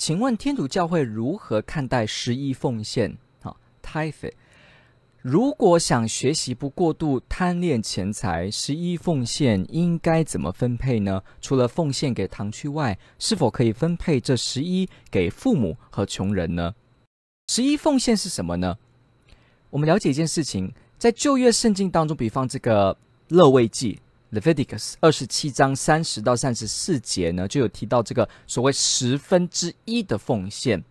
请问天主教会如何看待十一奉献？好，tithe。如果想学习不过度贪恋钱财，十一奉献应该怎么分配呢？除了奉献给堂区外，是否可以分配这十一给父母和穷人呢？十一奉献是什么呢？我们了解一件事情，在旧约圣经当中，比方这个勒未记。Leviticus 二十七章三十到三十四节呢，就有提到这个所谓十分之一的奉献。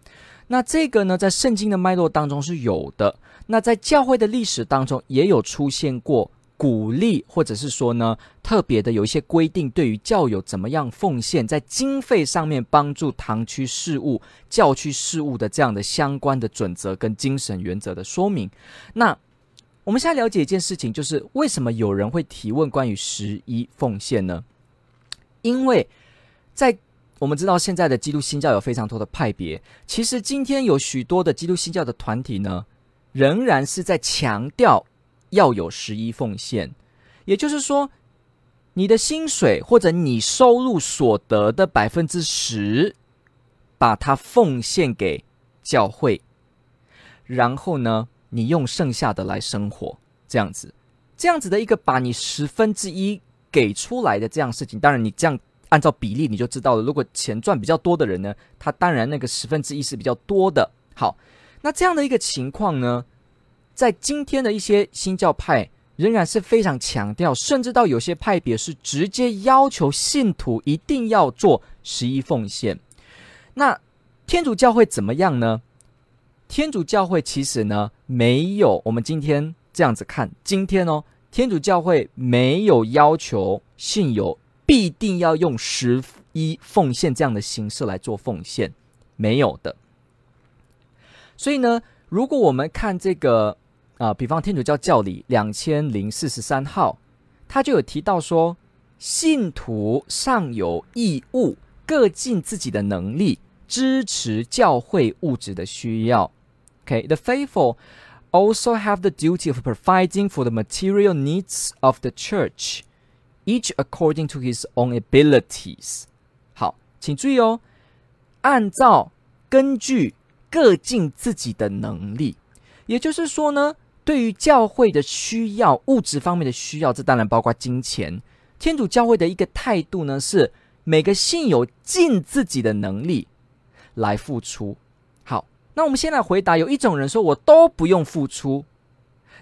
那这个呢，在圣经的脉络当中是有的。那在教会的历史当中，也有出现过鼓励，或者是说呢，特别的有一些规定，对于教友怎么样奉献，在经费上面帮助堂区事务、教区事务的这样的相关的准则跟精神原则的说明。那我们现在了解一件事情，就是为什么有人会提问关于十一奉献呢？因为在我们知道现在的基督新教有非常多的派别，其实今天有许多的基督新教的团体呢，仍然是在强调要有十一奉献，也就是说，你的薪水或者你收入所得的百分之十，把它奉献给教会，然后呢，你用剩下的来生活，这样子，这样子的一个把你十分之一给出来的这样事情，当然你这样按照比例你就知道了。如果钱赚比较多的人呢，他当然那个十分之一是比较多的。好，那这样的一个情况呢，在今天的一些新教派仍然是非常强调，甚至到有些派别是直接要求信徒一定要做十一奉献。那天主教会怎么样呢？天主教会其实呢，没有我们今天这样子看。今天哦，天主教会没有要求信友必定要用十一奉献这样的形式来做奉献，没有的。所以呢，如果我们看这个啊、比方天主教教理两千零四十三号，他就有提到说，信徒尚有义务，各尽自己的能力，支持教会物质的需要。OK，the faithful also have the duty of providing for the material needs of the church, each according to his own abilities. 好，请注意哦，按照根据各尽自己的能力，也就是说呢，对于教会的需要，物质方面的需要，这当然包括金钱。天主教会的一个态度呢，是每个信友尽自己的能力来付出。那我们先来回答，有一种人说我都不用付出，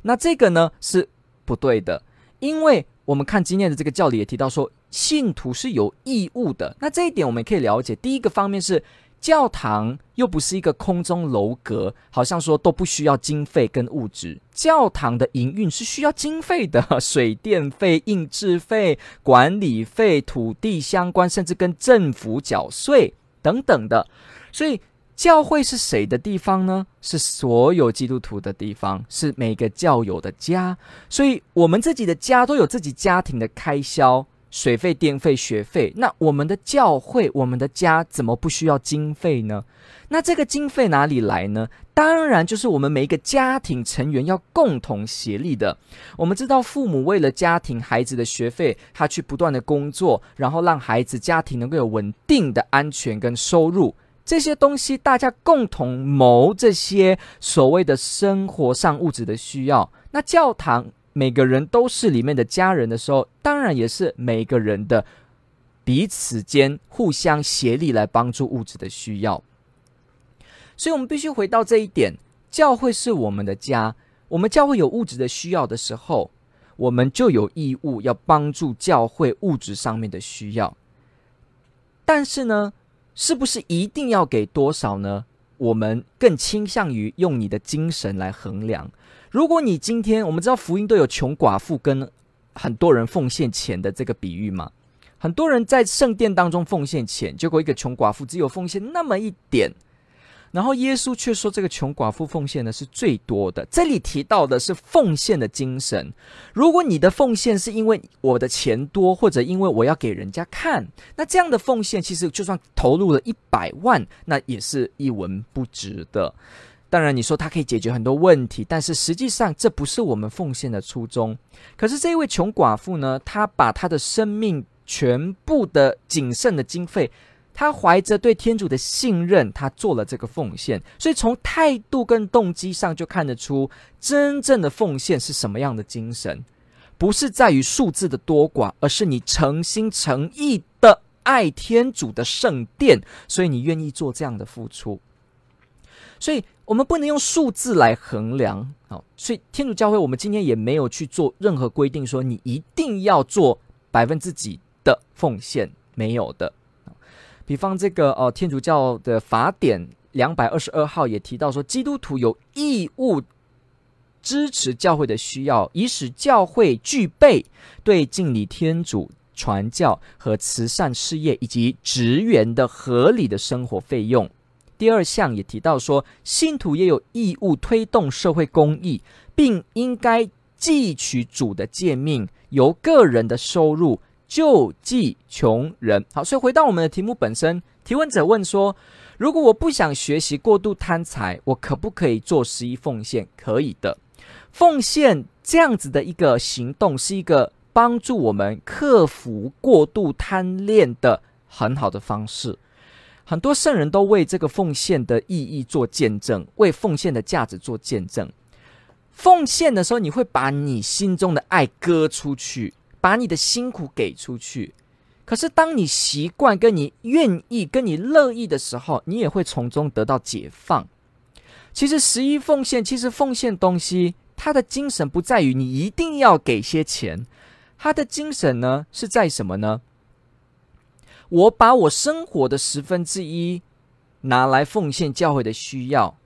那这个呢是不对的，因为我们看今天的这个教理也提到说，信徒是有义务的。那这一点我们可以了解，第一个方面是教堂又不是一个空中楼阁，好像说都不需要经费跟物质，教堂的营运是需要经费的，水电费、印制费、管理费、土地相关，甚至跟政府缴税等等的，所以。教会是谁的地方呢？是所有基督徒的地方，是每个教友的家。所以，我们自己的家都有自己家庭的开销，水费、电费、学费。那我们的教会、我们的家怎么不需要经费呢？那这个经费哪里来呢？当然就是我们每一个家庭成员要共同协力的。我们知道，父母为了家庭孩子的学费，他去不断的工作，然后让孩子家庭能够有稳定的安全跟收入。这些东西大家共同谋这些所谓的生活上物质的需要。那教堂每个人都是里面的家人的时候，当然也是每个人的彼此间互相协力来帮助物质的需要。所以，我们必须回到这一点：教会是我们的家。我们教会有物质的需要的时候，我们就有义务要帮助教会物质上面的需要。但是呢，是不是一定要给多少呢？我们更倾向于用你的精神来衡量。如果你今天，我们知道福音都有穷寡妇跟很多人奉献钱的这个比喻嘛，很多人在圣殿当中奉献钱，结果一个穷寡妇只有奉献那么一点。然后耶稣却说，这个穷寡妇奉献的是最多的。这里提到的是奉献的精神。如果你的奉献是因为我的钱多，或者因为我要给人家看，那这样的奉献其实就算投入了一百万，那也是一文不值的。当然，你说它可以解决很多问题，但是实际上这不是我们奉献的初衷。可是这一位穷寡妇呢，她把她的生命全部的仅剩的经费。他怀着对天主的信任，他做了这个奉献，所以从态度跟动机上就看得出，真正的奉献是什么样的精神，不是在于数字的多寡，而是你诚心诚意的爱天主的圣殿，所以你愿意做这样的付出。所以我们不能用数字来衡量，好，所以天主教会我们今天也没有去做任何规定，说你一定要做百分之几的奉献，没有的。比方这个哦，天主教的法典两百二十二号也提到说，基督徒有义务支持教会的需要，以使教会具备对敬礼天主、传教和慈善事业以及职员的合理的生活费用。第二项也提到说，信徒也有义务推动社会公益，并应该汲取主的诫命，由个人的收入。救济穷人。好，所以回到我们的题目本身，提问者问说：如果我不想学习过度贪财，我可不可以做十一奉献？可以的。奉献这样子的一个行动，是一个帮助我们克服过度贪恋的很好的方式。很多圣人都为这个奉献的意义做见证，为奉献的价值做见证。奉献的时候，你会把你心中的爱割出去。把你的辛苦给出去，可是当你习惯、跟你愿意、跟你乐意的时候，你也会从中得到解放。其实十一奉献，其实奉献东西，它的精神不在于你一定要给些钱，它的精神呢是在什么呢？我把我生活的十分之一拿来奉献教会的需要，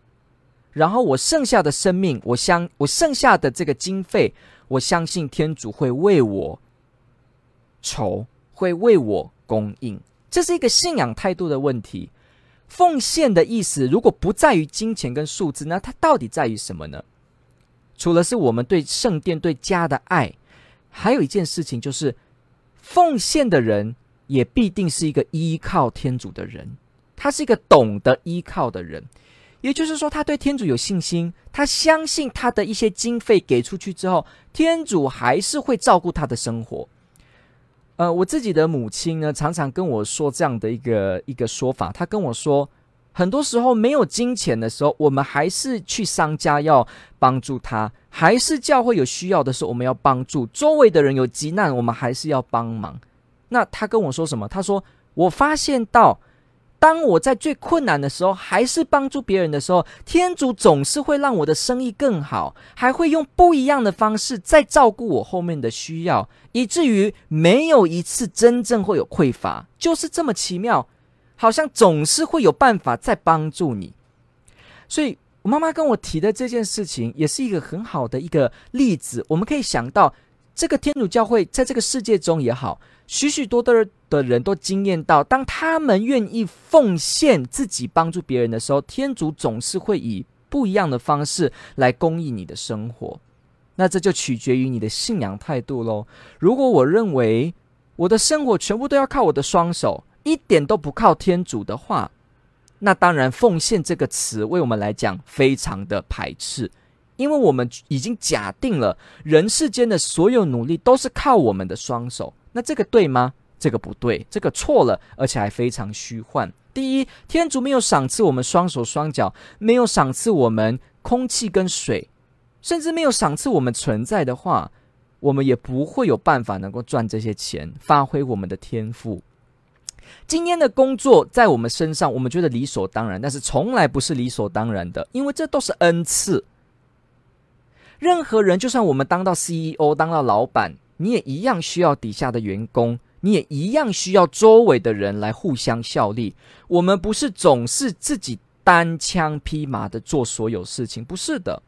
然后我剩下的生命，我相我剩下的这个经费。我相信天主会为我筹，会为我供应，这是一个信仰态度的问题。奉献的意思，如果不在于金钱跟数字，那它到底在于什么呢？除了是我们对圣殿、对家的爱，还有一件事情就是，奉献的人也必定是一个依靠天主的人，他是一个懂得依靠的人。也就是说，他对天主有信心，他相信他的一些经费给出去之后，天主还是会照顾他的生活。呃，我自己的母亲呢，常常跟我说这样的一个一个说法，她跟我说，很多时候没有金钱的时候，我们还是去商家要帮助他，还是教会有需要的时候，我们要帮助周围的人有急难，我们还是要帮忙。那他跟我说什么？他说，我发现到。当我在最困难的时候，还是帮助别人的时候，天主总是会让我的生意更好，还会用不一样的方式再照顾我后面的需要，以至于没有一次真正会有匮乏，就是这么奇妙，好像总是会有办法再帮助你。所以我妈妈跟我提的这件事情，也是一个很好的一个例子。我们可以想到，这个天主教会在这个世界中也好。许许多多的人都惊艳到，当他们愿意奉献自己帮助别人的时候，天主总是会以不一样的方式来供应你的生活。那这就取决于你的信仰态度喽。如果我认为我的生活全部都要靠我的双手，一点都不靠天主的话，那当然“奉献”这个词为我们来讲非常的排斥，因为我们已经假定了人世间的所有努力都是靠我们的双手。那这个对吗？这个不对，这个错了，而且还非常虚幻。第一，天主没有赏赐我们双手双脚，没有赏赐我们空气跟水，甚至没有赏赐我们存在的话，我们也不会有办法能够赚这些钱，发挥我们的天赋。今天的工作在我们身上，我们觉得理所当然，但是从来不是理所当然的，因为这都是恩赐。任何人，就算我们当到 CEO，当到老板。你也一样需要底下的员工，你也一样需要周围的人来互相效力。我们不是总是自己单枪匹马的做所有事情，不是的，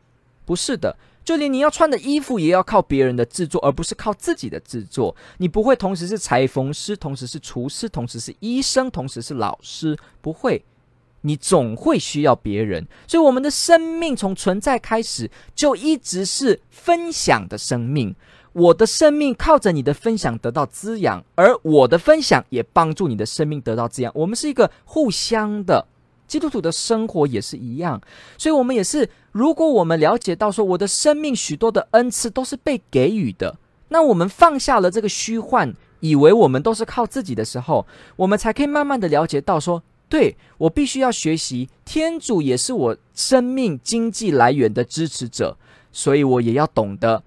不是的。就连你要穿的衣服也要靠别人的制作，而不是靠自己的制作。你不会同时是裁缝师，同时是厨师，同时是医生，同时是老师，不会。你总会需要别人。所以，我们的生命从存在开始就一直是分享的生命。我的生命靠着你的分享得到滋养，而我的分享也帮助你的生命得到滋养。我们是一个互相的。基督徒的生活也是一样，所以我们也是。如果我们了解到说，我的生命许多的恩赐都是被给予的，那我们放下了这个虚幻，以为我们都是靠自己的时候，我们才可以慢慢的了解到说，对，我必须要学习，天主也是我生命经济来源的支持者，所以我也要懂得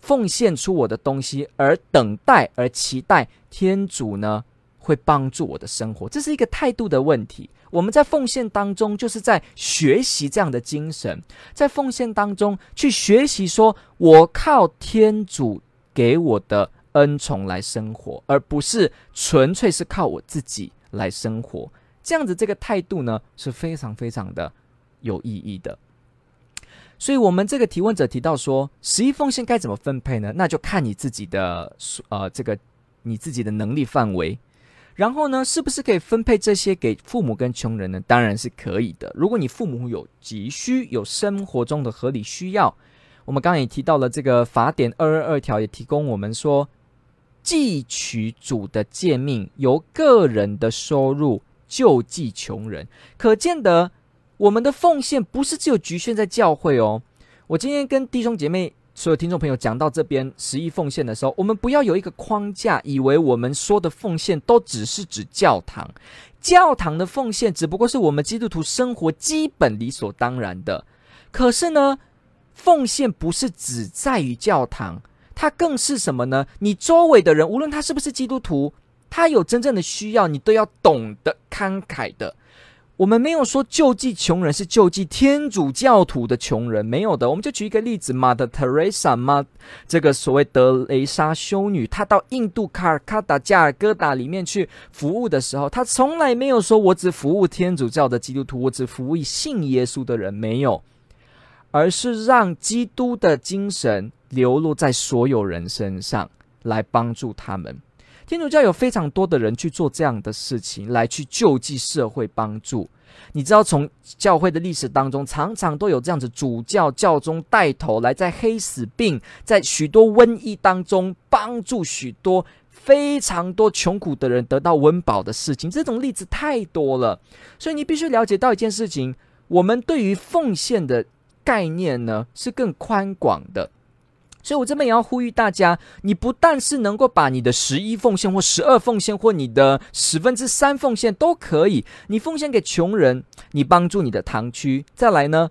奉献出我的东西，而等待，而期待天主呢，会帮助我的生活，这是一个态度的问题。我们在奉献当中，就是在学习这样的精神，在奉献当中去学习，说我靠天主给我的恩宠来生活，而不是纯粹是靠我自己来生活。这样子，这个态度呢，是非常非常的有意义的。所以，我们这个提问者提到说，十一奉献该怎么分配呢？那就看你自己的呃，这个你自己的能力范围。然后呢，是不是可以分配这些给父母跟穷人呢？当然是可以的。如果你父母有急需，有生活中的合理需要，我们刚刚也提到了这个法典二二二条，也提供我们说，汲取主的诫命，由个人的收入救济穷人。可见得，我们的奉献不是只有局限在教会哦。我今天跟弟兄姐妹。所有听众朋友讲到这边十一奉献的时候，我们不要有一个框架，以为我们说的奉献都只是指教堂。教堂的奉献只不过是我们基督徒生活基本理所当然的。可是呢，奉献不是只在于教堂，它更是什么呢？你周围的人，无论他是不是基督徒，他有真正的需要，你都要懂得慷慨的。我们没有说救济穷人是救济天主教徒的穷人，没有的。我们就举一个例子，Mother Teresa 嘛，这个所谓德雷莎修女，她到印度卡尔卡达加尔各答里面去服务的时候，她从来没有说我只服务天主教的基督徒，我只服务信耶稣的人，没有，而是让基督的精神流露在所有人身上，来帮助他们。天主教有非常多的人去做这样的事情，来去救济社会、帮助。你知道，从教会的历史当中，常常都有这样子主教、教宗带头来，在黑死病、在许多瘟疫当中，帮助许多非常多穷苦的人得到温饱的事情。这种例子太多了，所以你必须了解到一件事情：我们对于奉献的概念呢，是更宽广的。所以，我这边也要呼吁大家，你不但是能够把你的十一奉献，或十二奉献，或你的十分之三奉献都可以，你奉献给穷人，你帮助你的堂区。再来呢，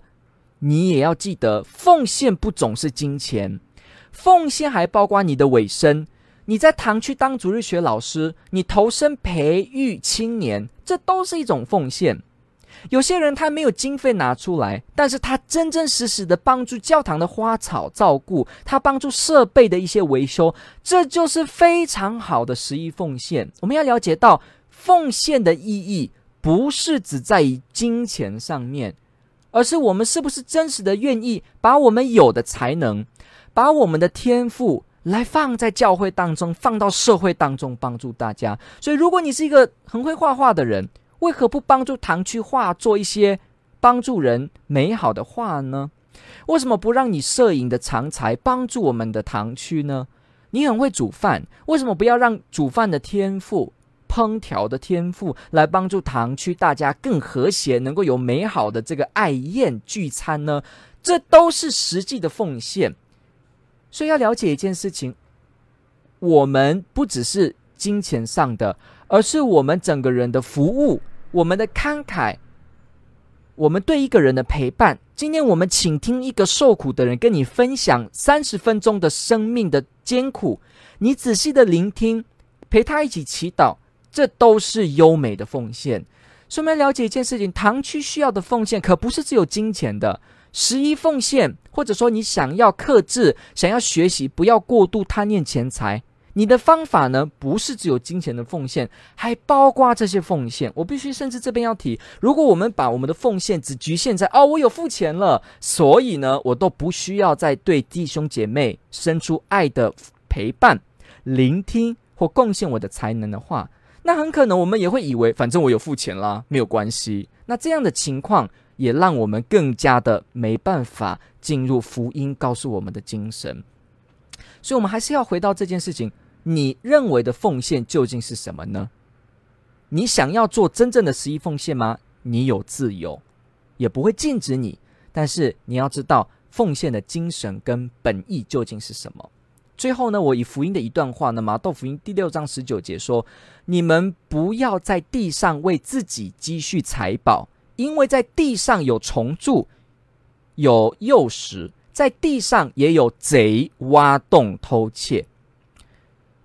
你也要记得，奉献不总是金钱，奉献还包括你的委身。你在堂区当主日学老师，你投身培育青年，这都是一种奉献。有些人他没有经费拿出来，但是他真真实实的帮助教堂的花草照顾，他帮助设备的一些维修，这就是非常好的十一奉献。我们要了解到，奉献的意义不是只在于金钱上面，而是我们是不是真实的愿意把我们有的才能，把我们的天赋来放在教会当中，放到社会当中帮助大家。所以，如果你是一个很会画画的人，为何不帮助堂区画做一些帮助人美好的画呢？为什么不让你摄影的长才帮助我们的堂区呢？你很会煮饭，为什么不要让煮饭的天赋、烹调的天赋来帮助堂区大家更和谐，能够有美好的这个爱宴聚餐呢？这都是实际的奉献。所以要了解一件事情，我们不只是金钱上的，而是我们整个人的服务。我们的慷慨，我们对一个人的陪伴。今天我们倾听一个受苦的人跟你分享三十分钟的生命的艰苦，你仔细的聆听，陪他一起祈祷，这都是优美的奉献。顺便了解一件事情：堂区需要的奉献可不是只有金钱的。十一奉献，或者说你想要克制、想要学习，不要过度贪念钱财。你的方法呢，不是只有金钱的奉献，还包括这些奉献。我必须甚至这边要提，如果我们把我们的奉献只局限在哦，我有付钱了，所以呢，我都不需要再对弟兄姐妹伸出爱的陪伴、聆听或贡献我的才能的话，那很可能我们也会以为，反正我有付钱啦，没有关系。那这样的情况也让我们更加的没办法进入福音告诉我们的精神。所以，我们还是要回到这件事情：你认为的奉献究竟是什么呢？你想要做真正的十一奉献吗？你有自由，也不会禁止你。但是你要知道奉献的精神跟本意究竟是什么。最后呢，我以福音的一段话呢，马窦福音第六章十九节说：“你们不要在地上为自己积蓄财宝，因为在地上有虫蛀，有幼食，在地上也有贼挖洞偷窃。”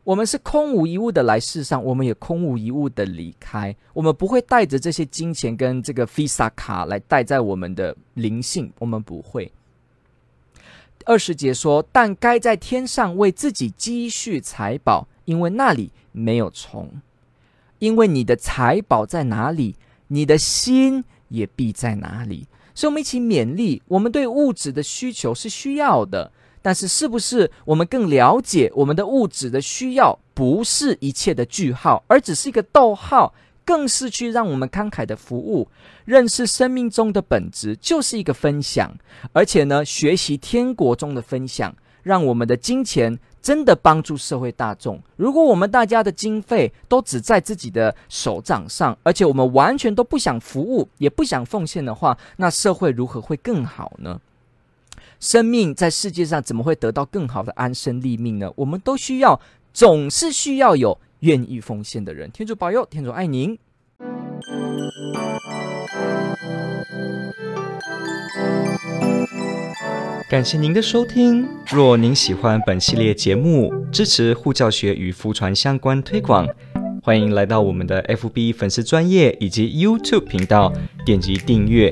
我们是空无一物的来世上，我们也空无一物的离开。我们不会带着这些金钱跟这个 Visa 卡来带在我们的灵性，我们不会。二十节说：“但该在天上为自己积蓄财宝，因为那里没有虫。因为你的财宝在哪里，你的心也必在哪里。”所以，我们一起勉励，我们对物质的需求是需要的。但是，是不是我们更了解我们的物质的需要，不是一切的句号，而只是一个逗号，更是去让我们慷慨的服务，认识生命中的本质，就是一个分享，而且呢，学习天国中的分享，让我们的金钱真的帮助社会大众。如果我们大家的经费都只在自己的手掌上，而且我们完全都不想服务，也不想奉献的话，那社会如何会更好呢？生命在世界上怎么会得到更好的安身立命呢？我们都需要，总是需要有愿意奉献的人。天主保佑，天主爱您。感谢您的收听。若您喜欢本系列节目，支持护教学与福传相关推广，欢迎来到我们的 FB 粉丝专业以及 YouTube 频道，点击订阅。